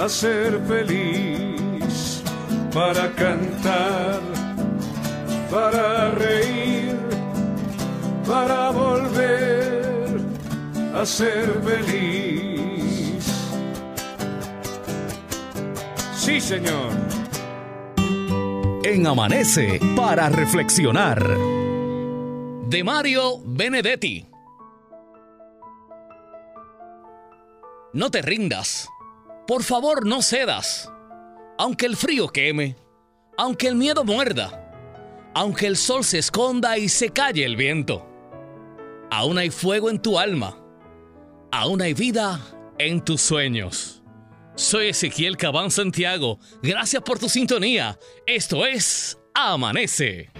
a ser feliz, para cantar, para reír, para volver a ser feliz. Sí, Señor en Amanece para reflexionar. De Mario Benedetti. No te rindas. Por favor, no cedas. Aunque el frío queme, aunque el miedo muerda, aunque el sol se esconda y se calle el viento. Aún hay fuego en tu alma. Aún hay vida en tus sueños. Soy Ezequiel Cabán Santiago. Gracias por tu sintonía. Esto es Amanece.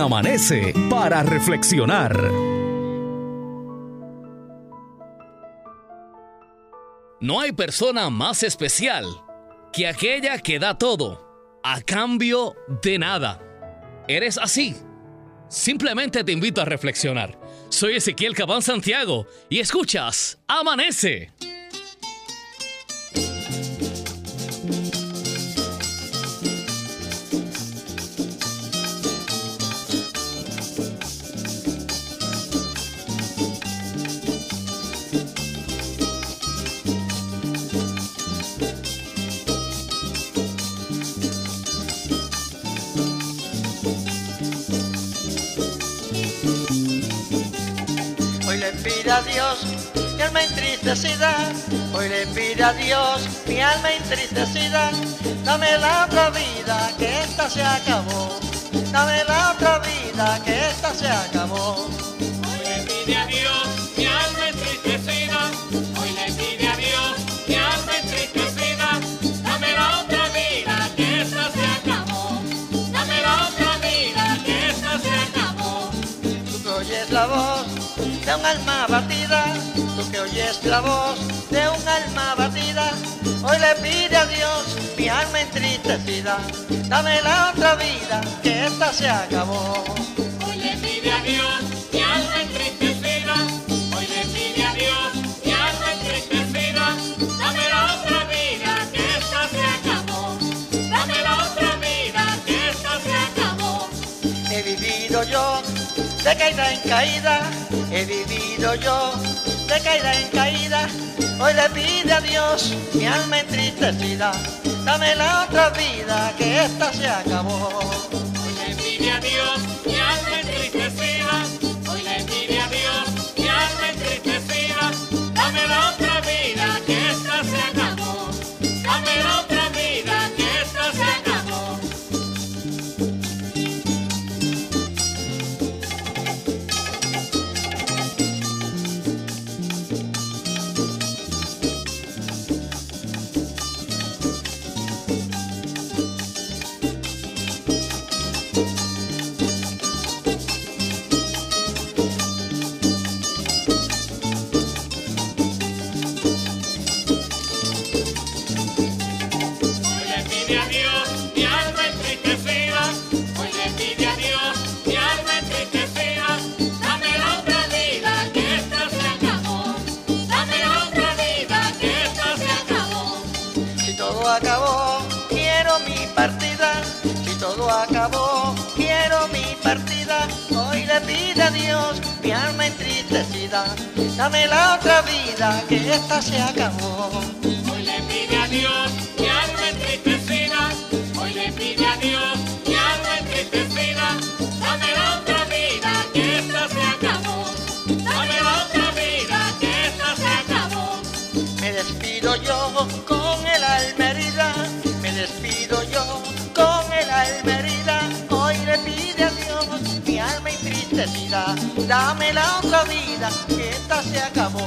Amanece para reflexionar. No hay persona más especial que aquella que da todo a cambio de nada. ¿Eres así? Simplemente te invito a reflexionar. Soy Ezequiel Cabán Santiago y escuchas Amanece. Hoy le pide a Dios mi alma entristecida. Dame la otra vida que esta se acabó. Dame la otra vida que esta se acabó. Hoy le pide a Dios mi alma entristecida. Hoy le pide a Dios mi alma entristecida. Dame la otra vida que esta se acabó. Dame la otra vida que esta se acabó. Tú oyes la voz de un alma oyes la voz de un alma batida, hoy le pide a Dios mi alma entristecida, dame la otra vida que esta se acabó. Hoy le pide a Dios mi alma entristecida, hoy le pide a Dios mi alma entristecida, dame la otra vida que esta se acabó, dame la otra vida que esta se acabó. He vivido yo de caída en caída, he vivido yo caída en caída. Hoy le pide a Dios mi alma entristecida, dame la otra vida que esta se acabó. Hoy le pide a Dios Dame la otra vida, que esta se acabó. Hoy le pide a Dios mi alma entristecida. Hoy le pide a Dios mi alma entristecida. Dame la otra vida, que esta se acabó.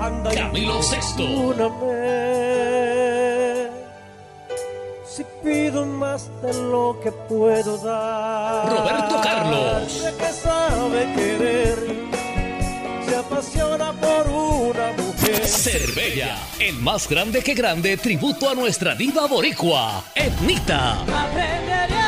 Anda Camilo perdóname. Si pido más de lo que puedo dar. Roberto Carlos. Que sabe querer, se apasiona por una mujer. Cervella, el más grande que grande tributo a nuestra diva boricua, Etnita. Aprenderé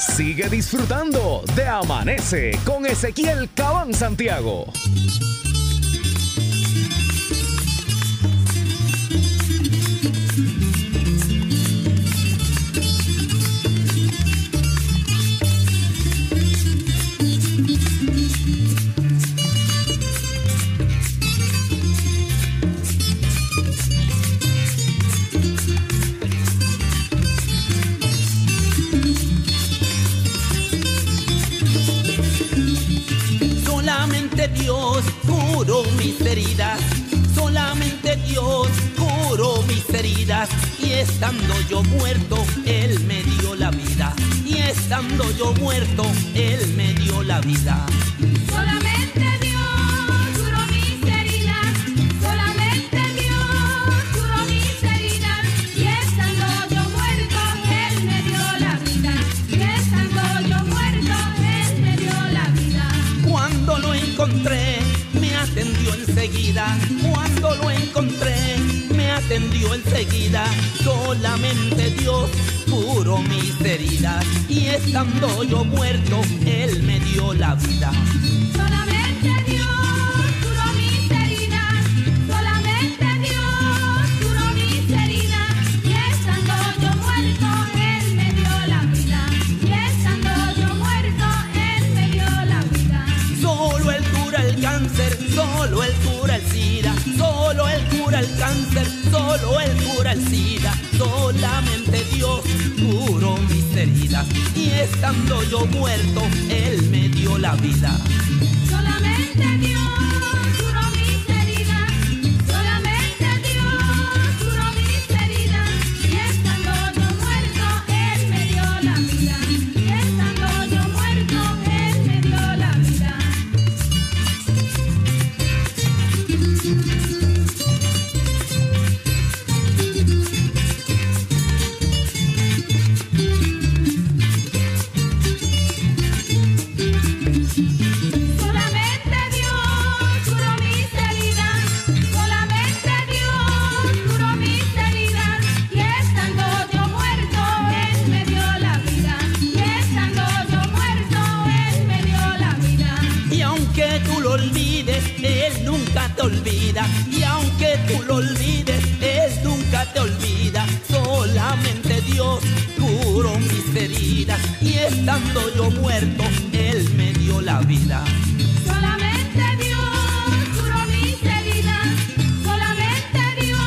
Sigue disfrutando de Amanece con Ezequiel Cabán Santiago. Dios curó mis heridas. Solamente Dios curó mis heridas. Y estando yo muerto, Él me dio la vida. Y estando yo muerto, Él me dio la vida. Solamente Cuando lo encontré, me atendió enseguida. Solamente Dios curó mis heridas. Y estando yo muerto, Él me dio la vida. Solamente Dios curó mis heridas, solamente Dios curó mis heridas, y estando yo muerto, Él me dio la vida, y estando yo muerto, Él me dio la vida. Solo Él cura el cáncer, solo Él cura cura cáncer, solo Él cura el SIDA, solamente Dios curó mis heridas y estando yo muerto, Él me dio la vida. Solamente Dios Y estando yo muerto, Él me dio la vida. Solamente Dios curó mis heridas, solamente Dios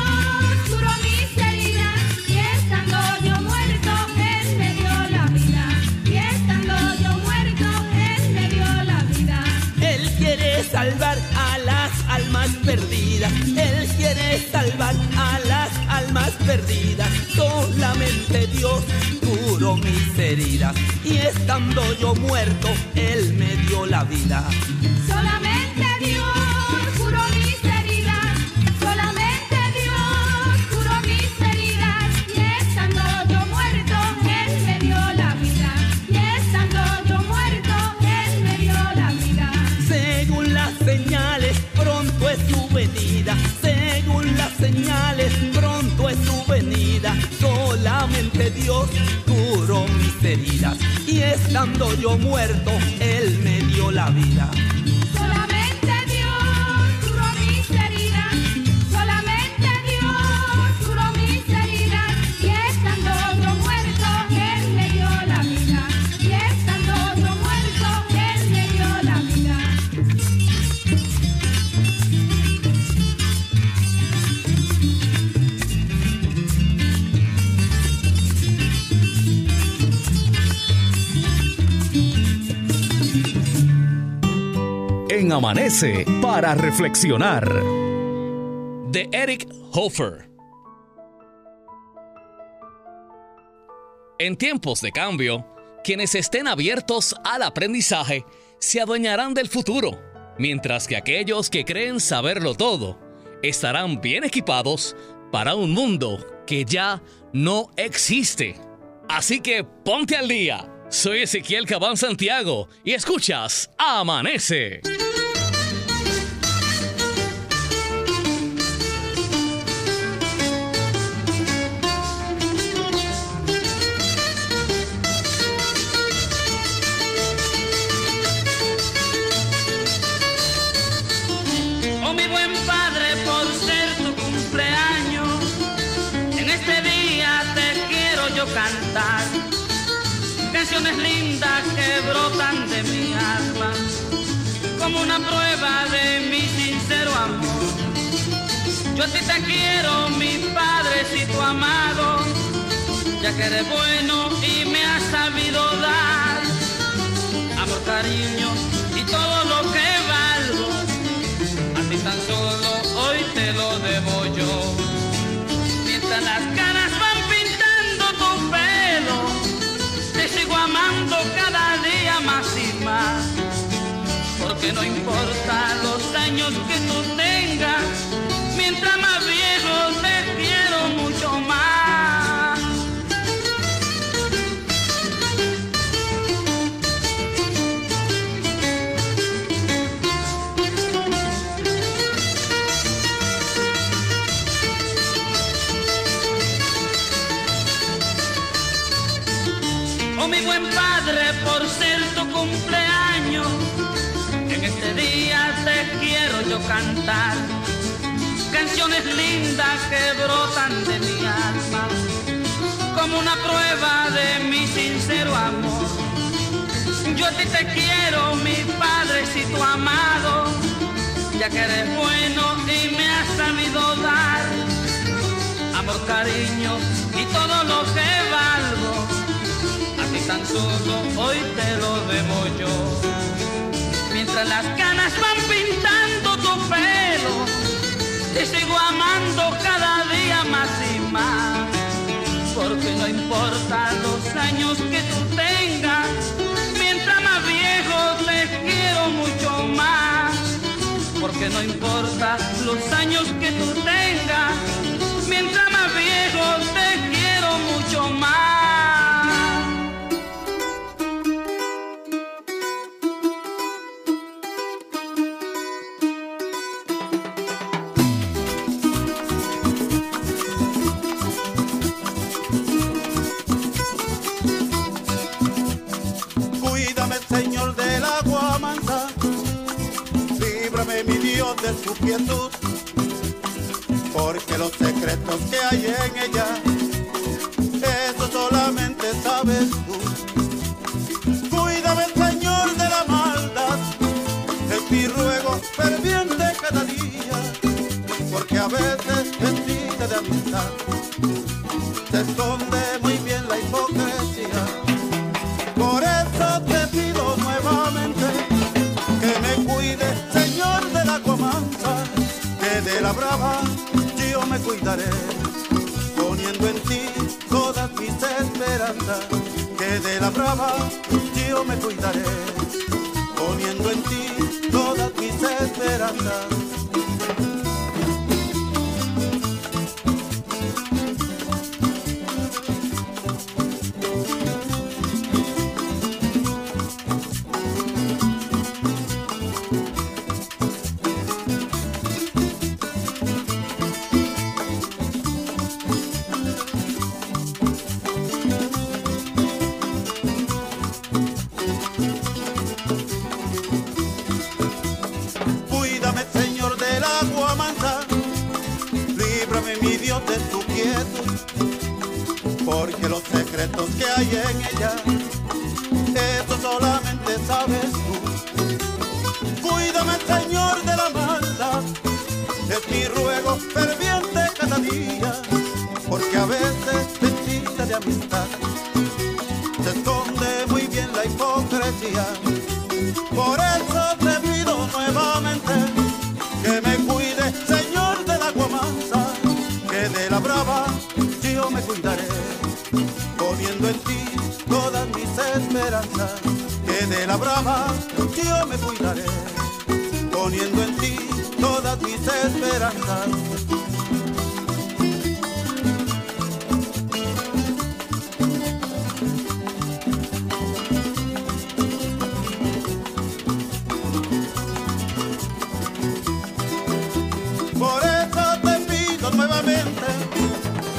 curó mis heridas, y estando yo muerto, Él me dio la vida, y estando yo muerto, Él me dio la vida. Él quiere salvar a las almas perdidas. Él quiere salvar a las almas perdidas. Y estando yo muerto, Él me dio la vida. Solamente Dios curó mis heridas, solamente Dios curó mis heridas, y estando yo muerto, Él me dio la vida, y estando yo muerto, Él me dio la vida. Según las señales, pronto es su venida. Según las señales, pronto es su venida. Solamente Dios heridas. Y estando yo muerto, Él me dio la vida. Amanece para reflexionar. de Eric Hofer. En tiempos de cambio, quienes estén abiertos al aprendizaje se adueñarán del futuro, mientras que aquellos que creen saberlo todo estarán bien equipados para un mundo que ya no existe. Así que ponte al día. Soy Ezequiel Cabán Santiago y escuchas Amanece. Yo te quiero, mi padrecito amado, ya que eres bueno mi buen padre, por ser tu cumpleaños, en este día te quiero yo cantar canciones lindas que brotan de mi alma, como una prueba de mi sincero amor. Yo a ti te quiero, mi padrecito amado, ya que eres bueno y me has sabido dar amor, cariño y todo lo que valgo. Tan solo hoy te lo debo yo. Mientras las canas van pintando tu pelo, te sigo amando cada día más y más. Porque no importa los años que tú tengas, mientras más viejo te quiero mucho más. Porque no importa los años que tú tengas, mientras más viejo te quiero mucho más. De su quietud, porque los secretos que hay en ella, eso solamente sabes tú. Cuídame, Señor, de la maldad, es mi ruego ferviente cada día, porque a veces mentira de amistad se esconde la brava yo me cuidaré, poniendo en ti todas mis esperanzas, que de la brava yo me cuidaré, poniendo en ti todas mis esperanzas.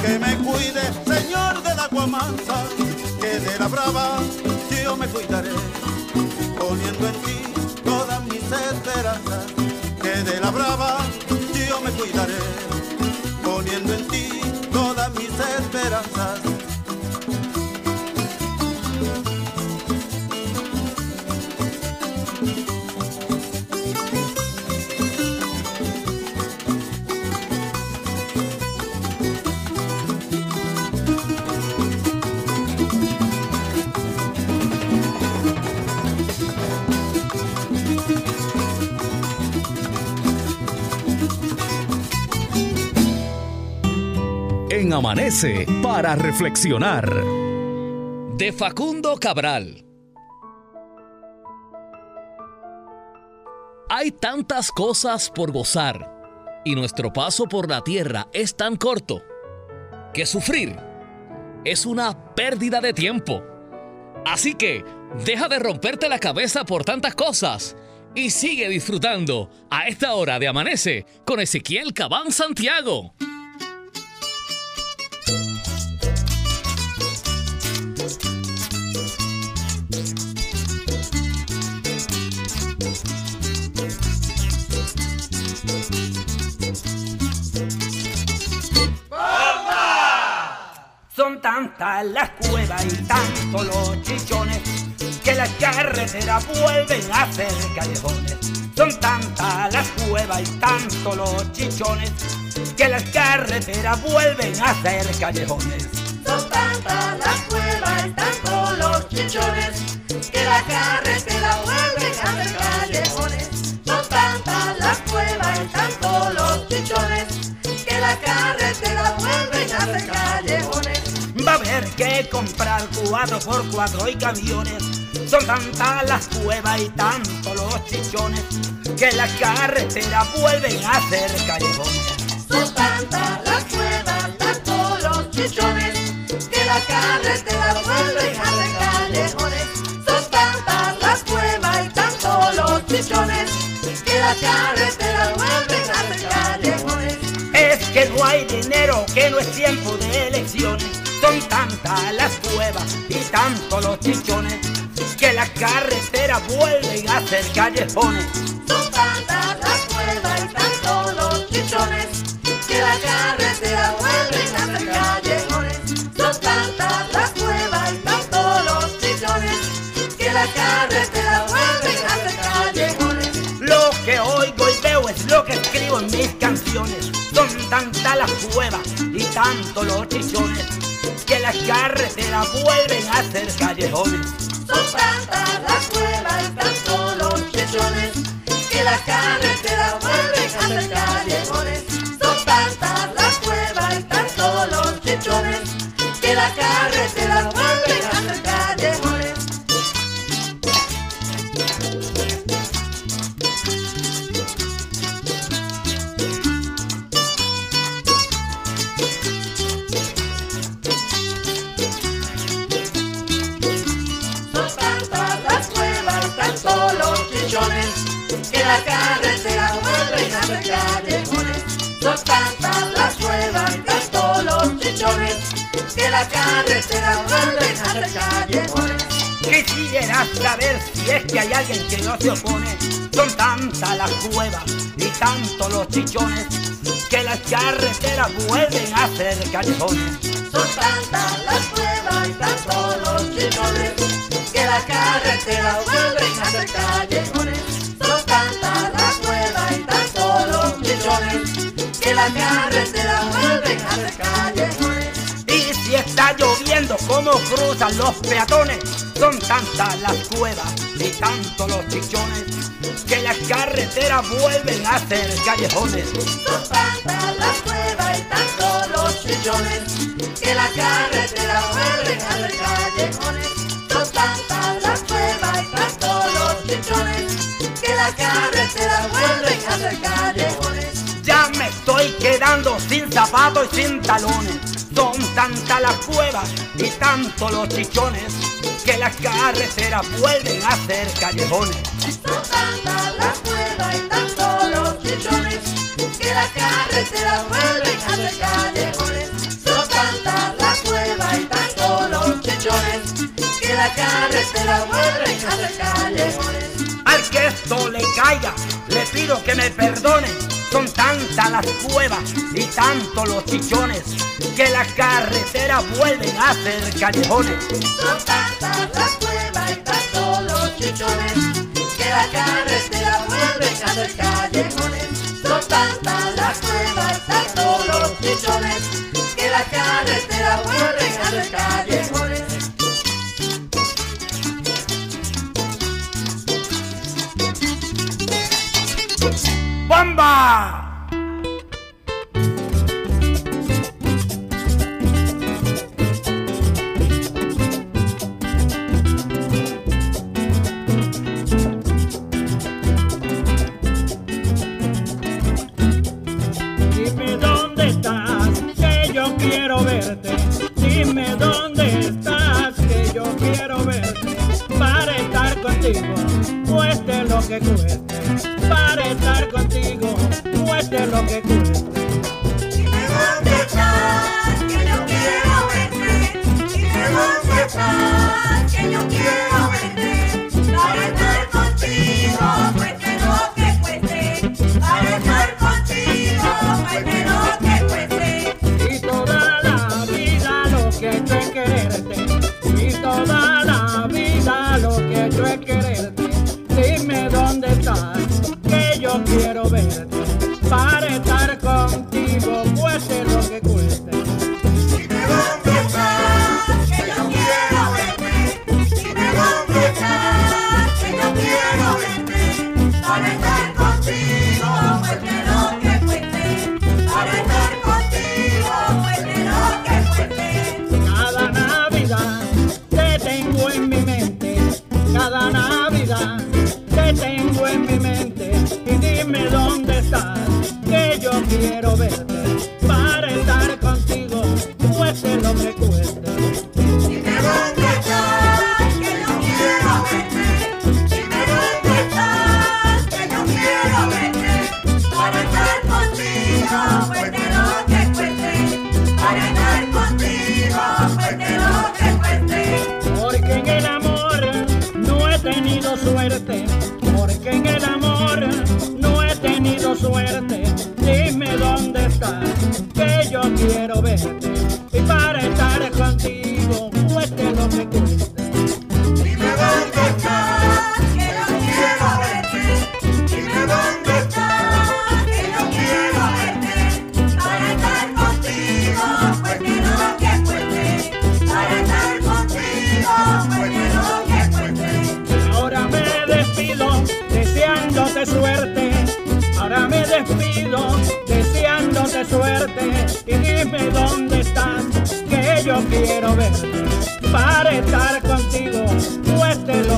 Que me cuide, Señor de la guamanza, que de la brava yo me cuidaré, poniendo en ti todas mis esperanzas, que de la brava poniendo en ti todas mis esperanzas. Amanece para reflexionar. De Facundo Cabral. Hay tantas cosas por gozar y nuestro paso por la tierra es tan corto que sufrir es una pérdida de tiempo. Así que deja de romperte la cabeza por tantas cosas y sigue disfrutando a esta hora de Amanece con Ezequiel Cabán Santiago. Son tantas las cuevas y tantos los chichones que las carreteras vuelven a ser callejones. Son tantas las cuevas y tantos los chichones que las carreteras vuelven a ser callejones. Son tantas las cuevas y tantos los chichones que la carretera comprar cuatro por cuatro y camiones. Son tantas las cuevas y tantos los chichones que las carreteras vuelven a ser callejones. Son tantas las cuevas, tantos los chichones que la carretera vuelven a ser callejones. Son tantas las cuevas y tantos los chichones que la carretera vuelven a ser callejones. Es que no hay dinero, que no es tiempo de elecciones. Son tantas las cuevas y tantos los chichones que las carreteras vuelven a ser callejones. Son tantas las cuevas y chichones, que la carretera vuelven a ser callejones. Son tantas las cuevas y tantos los chichones, que la carretera vuelven a ser callejones. Lo que oigo y veo es lo que escribo en mis canciones. Son tantas las cuevas y tanto los chichones que las carreteras vuelven a ser callejones. Son tantas las cuevas tantos los chichones, que la carretera vuelven a ser callejones. Son tantas las cuevas tantos los chichones, que la carretera la carretera vuelven a ser callejones. Quisiera saber si es que hay alguien que no se opone. Son tantas las cuevas y tanto los chichones que las carreteras vuelven a ser callejones. Son tantas las cuevas y tantos los chichones, que la carretera vuelven a ser callejones. Son tantas las cuevas y tantos los chichones, que la carretera vuelven a ser callejones. Y si está lloviendo, ¿cómo cruzan los peatones? Son tantas las cuevas y tanto los chichones que las carreteras vuelven a ser callejones. Son tantas las cuevas y tantos los chichones, que la carretera vuelven a ser callejones. Son tantas las cuevas y tantos los chichones, que la carretera vuelven a ser callejones. Ya me estoy quedando sin zapatos y sin talones. Son tantas las cuevas y tanto los chichones que las carreteras vuelven a ser callejones. Son tantas las cuevas y tantos los chichones, que la carretera vuelven a ser callejones. Son tantas las cuevas y tantos los chichones, que la carretera vuelven a ser callejones. Esto le caiga, le pido que me perdone. Son tantas las cuevas y tanto los chichones que las carreteras vuelven a ser callejones. Son tantas las cuevas y tantos los chichones, que la carretera vuelven a ser callejones. Son tantas las cuevas y tantos los chichones, que la carretera vuelven a ser callejones. Dime dónde estás, que yo quiero verte. Dime dónde estás, que yo quiero verte. Para estar contigo, cueste lo que cueste. Para estar contigo, cueste lo que cueste. Dime dónde estás, que yo quiero verte. Dime dónde estás, que yo quiero verte.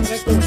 Gracias.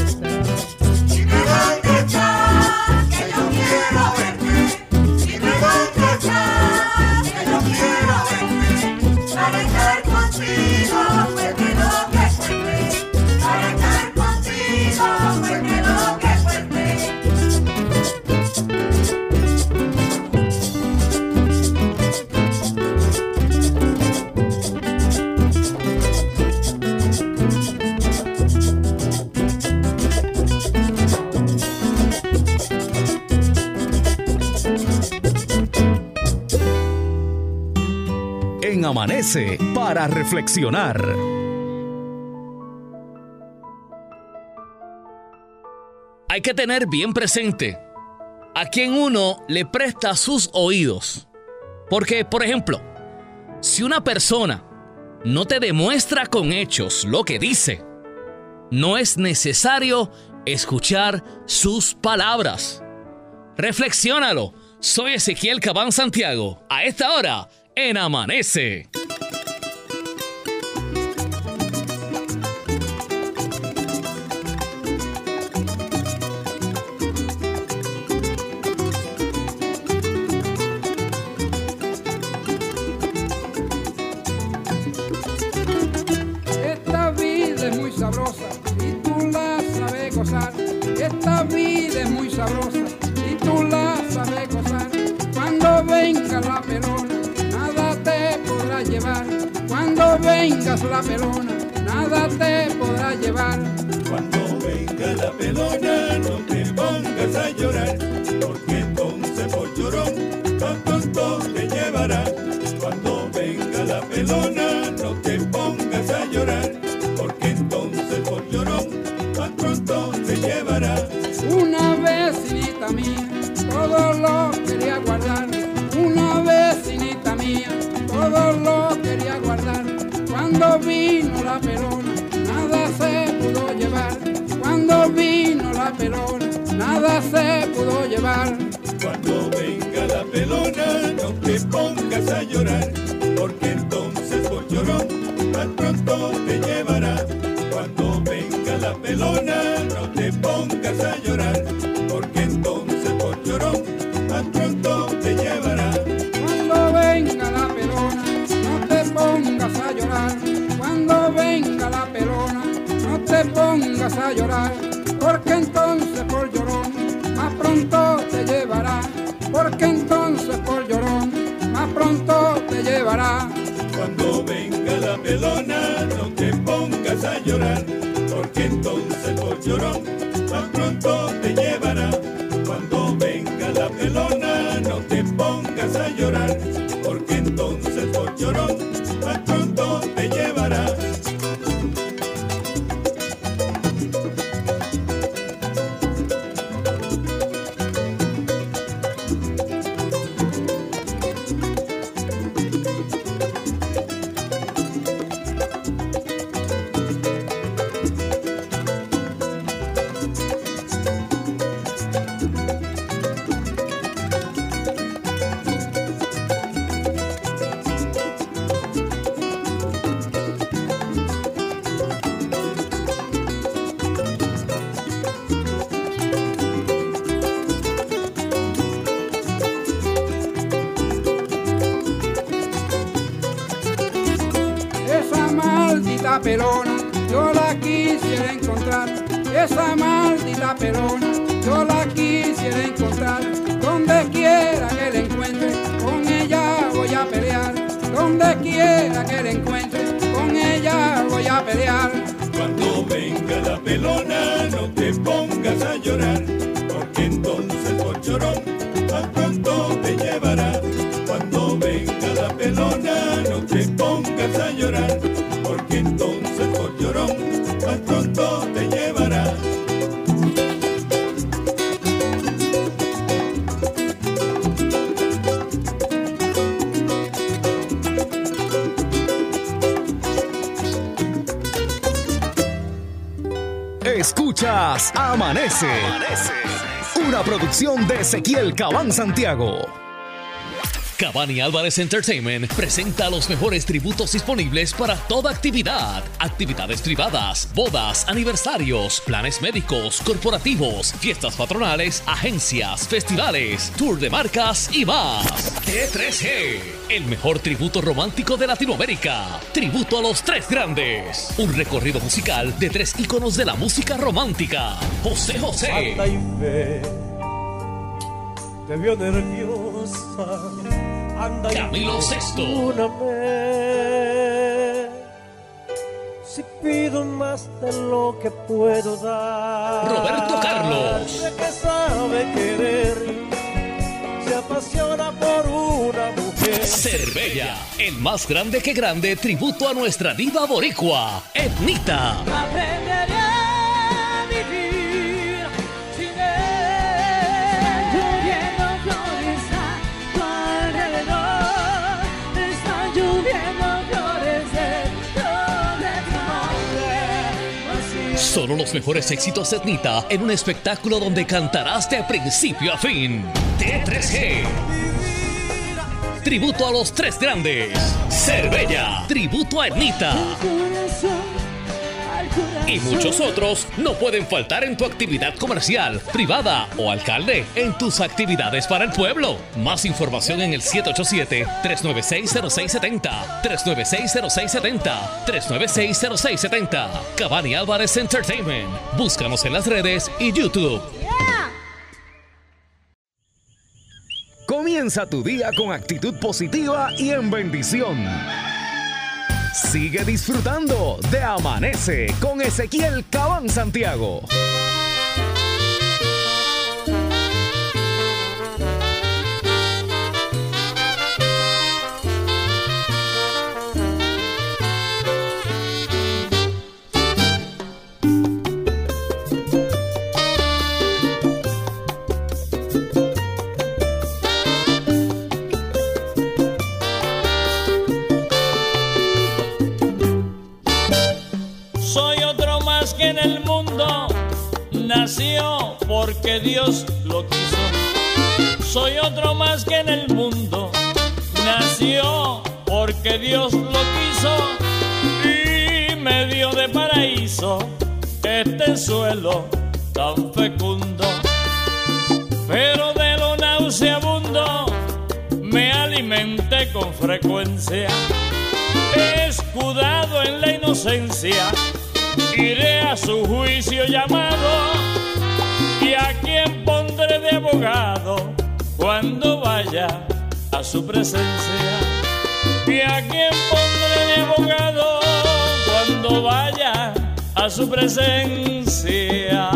para reflexionar. Hay que tener bien presente a quien uno le presta sus oídos. Porque, por ejemplo, si una persona no te demuestra con hechos lo que dice, no es necesario escuchar sus palabras. Reflexiónalo. Soy Ezequiel Cabán Santiago. A esta hora en Amanece. vengas la pelona, nada te podrá llevar. Cuando venga la pelona. Cuando vino la pelona, nada se pudo llevar. Cuando vino la pelona, nada se pudo llevar. Cuando venga la pelona, no te pongas a llorar, porque entonces por llorón, tan pronto te llevará. Cuando venga la pelona, Cuando venga la pelona, no te pongas a llorar. Una producción de Ezequiel Cabán Santiago. Cabani Álvarez Entertainment presenta los mejores tributos disponibles para toda actividad. Actividades privadas, bodas, aniversarios, planes médicos, corporativos, fiestas patronales, agencias, festivales, tour de marcas y más. T3G el mejor tributo romántico de Latinoamérica. Tributo a los tres grandes. Un recorrido musical de tres íconos de la música romántica. José José. Anda y ve, te vio nerviosa. Anda y Camilo perdóname. Si pido más de lo que puedo dar. Roberto Carlos. Que sabe querer, se apasiona por una. Cervella, el más grande que grande tributo a nuestra diva boricua, Etnita. Aprenderé a vivir sin él. Lloviendo flores a tu alrededor. Están lloviendo flores dentro de amor. Solo los mejores éxitos de Etnita en un espectáculo donde cantarás de principio a fin. T3G. Tributo a los tres grandes. Cervella. Tributo a Etnita. Y muchos otros no pueden faltar en tu actividad comercial, privada o alcalde, en tus actividades para el pueblo. Más información en el 787-396-0670, 396-0670, 396-0670. Cavani Álvarez Entertainment. Búscanos en las redes y YouTube. Comienza tu día con actitud positiva y en bendición. Sigue disfrutando de Amanece con Ezequiel Cabán Santiago. Dios lo quiso. Soy otro más que en el mundo, nació porque Dios lo quiso y me dio de paraíso este suelo tan fecundo. Pero de lo nauseabundo me alimenté con frecuencia, escudado en la inocencia iré a su juicio llamado a quien pondré de abogado cuando vaya a su presencia. Y a quien pondré de abogado cuando vaya a su presencia.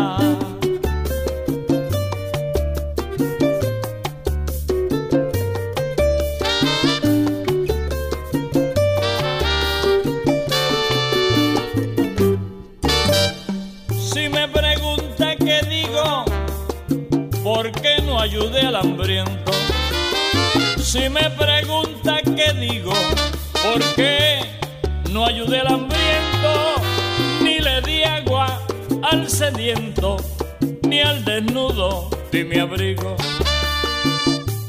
Sediento, ni al desnudo di mi abrigo.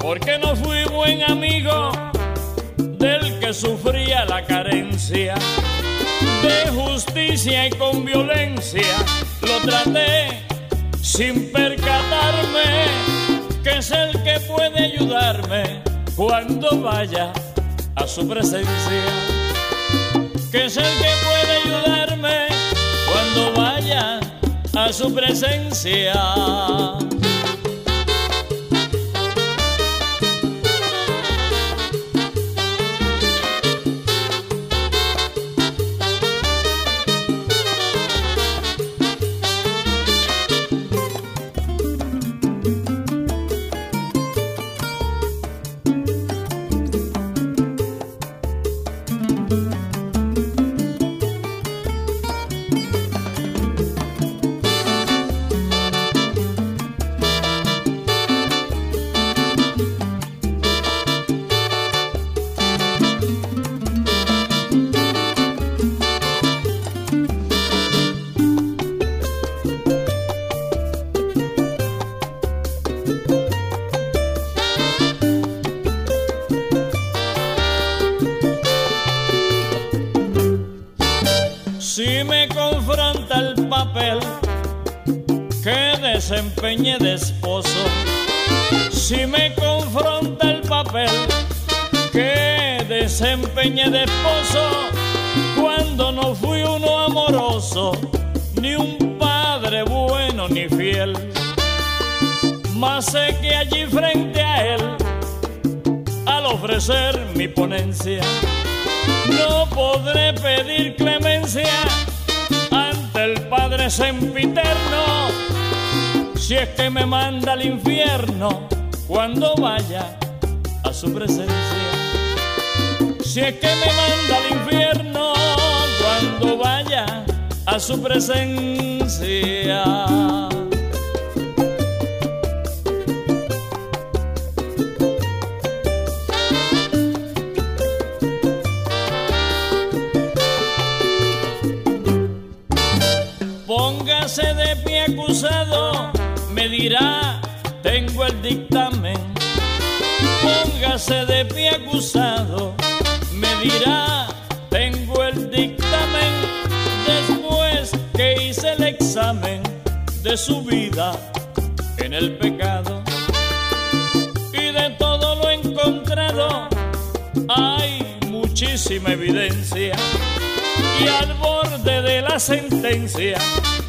Porque no fui buen amigo del que sufría la carencia de justicia y con violencia lo traté sin percatarme que es el que puede ayudarme cuando vaya a su presencia. Que es el que puede ayudarme su presencia. Desempeñe de esposo, cuando no fui uno amoroso, ni un padre bueno ni fiel, más sé que allí frente a él, al ofrecer mi ponencia, no podré pedir clemencia ante el Padre sempiterno, si es que me manda al infierno cuando vaya a su presencia. Si es que me manda al infierno cuando vaya a su presencia. Póngase de pie acusado, me dirá, tengo el dictamen. Póngase de pie acusado, tengo el dictamen. Después que hice el examen de su vida en el pecado y de todo lo encontrado, hay muchísima evidencia y al borde de la sentencia,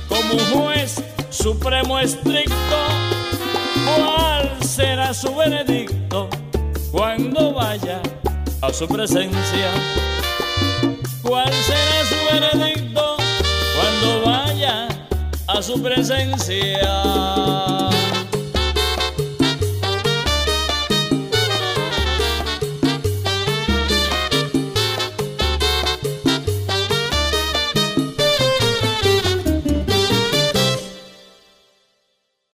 como juez supremo estricto, ¿cuál será su veredicto cuando vaya a su presencia? ¿Cuál será su veredicto cuando vaya a su presencia?